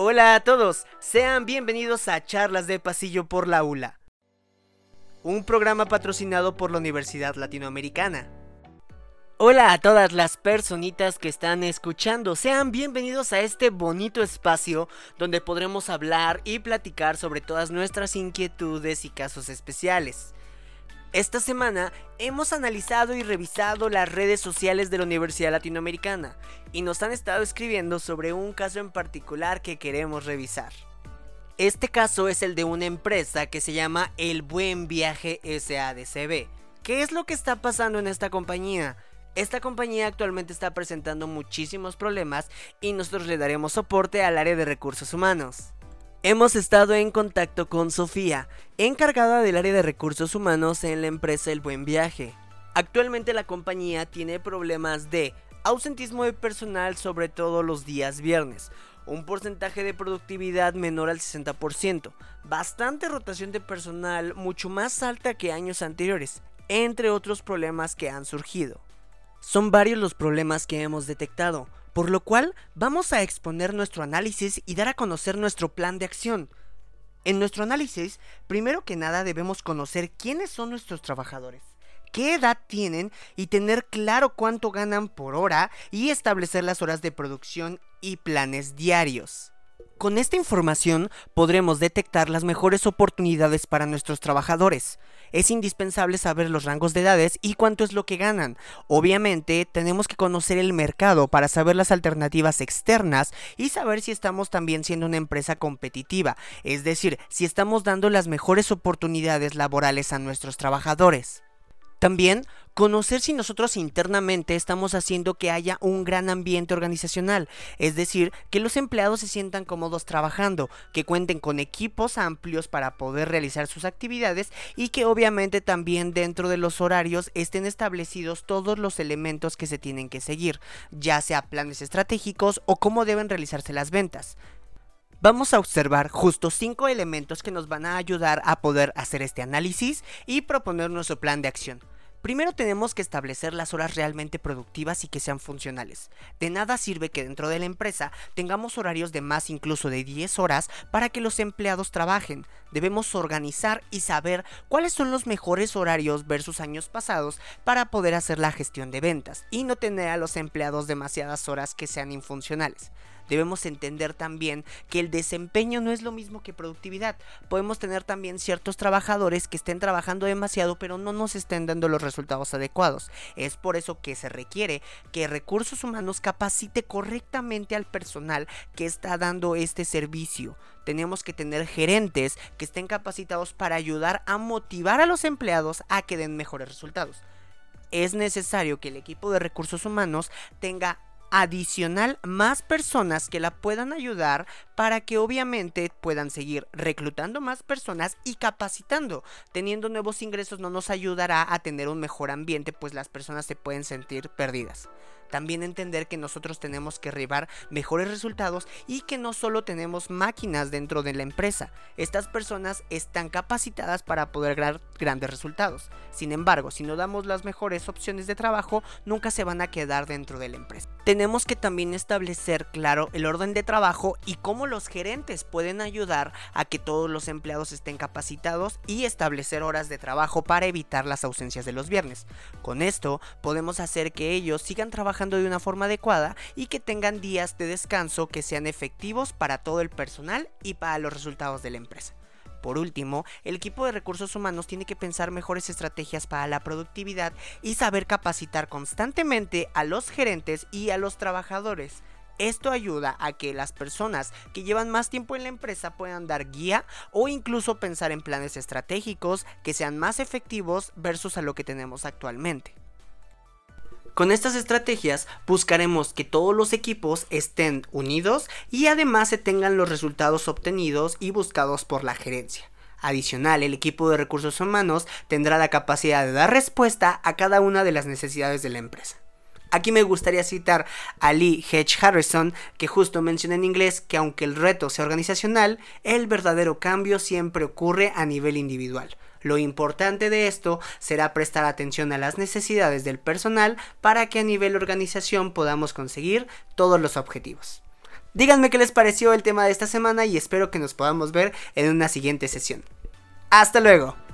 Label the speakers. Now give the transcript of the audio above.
Speaker 1: Hola a todos, sean bienvenidos a Charlas de Pasillo por la ULA, un programa patrocinado por la Universidad Latinoamericana. Hola a todas las personitas que están escuchando, sean bienvenidos a este bonito espacio donde podremos hablar y platicar sobre todas nuestras inquietudes y casos especiales. Esta semana hemos analizado y revisado las redes sociales de la Universidad Latinoamericana y nos han estado escribiendo sobre un caso en particular que queremos revisar. Este caso es el de una empresa que se llama El Buen Viaje SADCB. ¿Qué es lo que está pasando en esta compañía? Esta compañía actualmente está presentando muchísimos problemas y nosotros le daremos soporte al área de recursos humanos. Hemos estado en contacto con Sofía, encargada del área de recursos humanos en la empresa El Buen Viaje. Actualmente la compañía tiene problemas de ausentismo de personal sobre todo los días viernes, un porcentaje de productividad menor al 60%, bastante rotación de personal mucho más alta que años anteriores, entre otros problemas que han surgido. Son varios los problemas que hemos detectado, por lo cual vamos a exponer nuestro análisis y dar a conocer nuestro plan de acción. En nuestro análisis, primero que nada debemos conocer quiénes son nuestros trabajadores, qué edad tienen y tener claro cuánto ganan por hora y establecer las horas de producción y planes diarios. Con esta información podremos detectar las mejores oportunidades para nuestros trabajadores. Es indispensable saber los rangos de edades y cuánto es lo que ganan. Obviamente tenemos que conocer el mercado para saber las alternativas externas y saber si estamos también siendo una empresa competitiva, es decir, si estamos dando las mejores oportunidades laborales a nuestros trabajadores. También conocer si nosotros internamente estamos haciendo que haya un gran ambiente organizacional, es decir, que los empleados se sientan cómodos trabajando, que cuenten con equipos amplios para poder realizar sus actividades y que obviamente también dentro de los horarios estén establecidos todos los elementos que se tienen que seguir, ya sea planes estratégicos o cómo deben realizarse las ventas. Vamos a observar justo cinco elementos que nos van a ayudar a poder hacer este análisis y proponer nuestro plan de acción. Primero tenemos que establecer las horas realmente productivas y que sean funcionales. De nada sirve que dentro de la empresa tengamos horarios de más incluso de 10 horas para que los empleados trabajen. Debemos organizar y saber cuáles son los mejores horarios versus años pasados para poder hacer la gestión de ventas y no tener a los empleados demasiadas horas que sean infuncionales debemos entender también que el desempeño no es lo mismo que productividad. Podemos tener también ciertos trabajadores que estén trabajando demasiado pero no nos estén dando los resultados adecuados. Es por eso que se requiere que recursos humanos capacite correctamente al personal que está dando este servicio tenemos que tener gerentes que estén capacitados para ayudar a motivar a los empleados a que den mejores resultados. Es necesario que el equipo de recursos humanos tenga adicional más personas que la puedan ayudar para que obviamente puedan seguir reclutando más personas y capacitando. Teniendo nuevos ingresos no nos ayudará a tener un mejor ambiente pues las personas se pueden sentir perdidas. También entender que nosotros tenemos que arribar mejores resultados y que no solo tenemos máquinas dentro de la empresa. Estas personas están capacitadas para poder dar grandes resultados. Sin embargo, si no damos las mejores opciones de trabajo, nunca se van a quedar dentro de la empresa. Tenemos que también establecer claro el orden de trabajo y cómo los gerentes pueden ayudar a que todos los empleados estén capacitados y establecer horas de trabajo para evitar las ausencias de los viernes. Con esto podemos hacer que ellos sigan de una forma adecuada y que tengan días de descanso que sean efectivos para todo el personal y para los resultados de la empresa. Por último, el equipo de recursos humanos tiene que pensar mejores estrategias para la productividad y saber capacitar constantemente a los gerentes y a los trabajadores. Esto ayuda a que las personas que llevan más tiempo en la empresa puedan dar guía o incluso pensar en planes estratégicos que sean más efectivos versus a lo que tenemos actualmente. Con estas estrategias buscaremos que todos los equipos estén unidos y además se tengan los resultados obtenidos y buscados por la gerencia. Adicional, el equipo de recursos humanos tendrá la capacidad de dar respuesta a cada una de las necesidades de la empresa. Aquí me gustaría citar a Lee Hedge Harrison, que justo menciona en inglés que aunque el reto sea organizacional, el verdadero cambio siempre ocurre a nivel individual. Lo importante de esto será prestar atención a las necesidades del personal para que a nivel organización podamos conseguir todos los objetivos. Díganme qué les pareció el tema de esta semana y espero que nos podamos ver en una siguiente sesión. Hasta luego.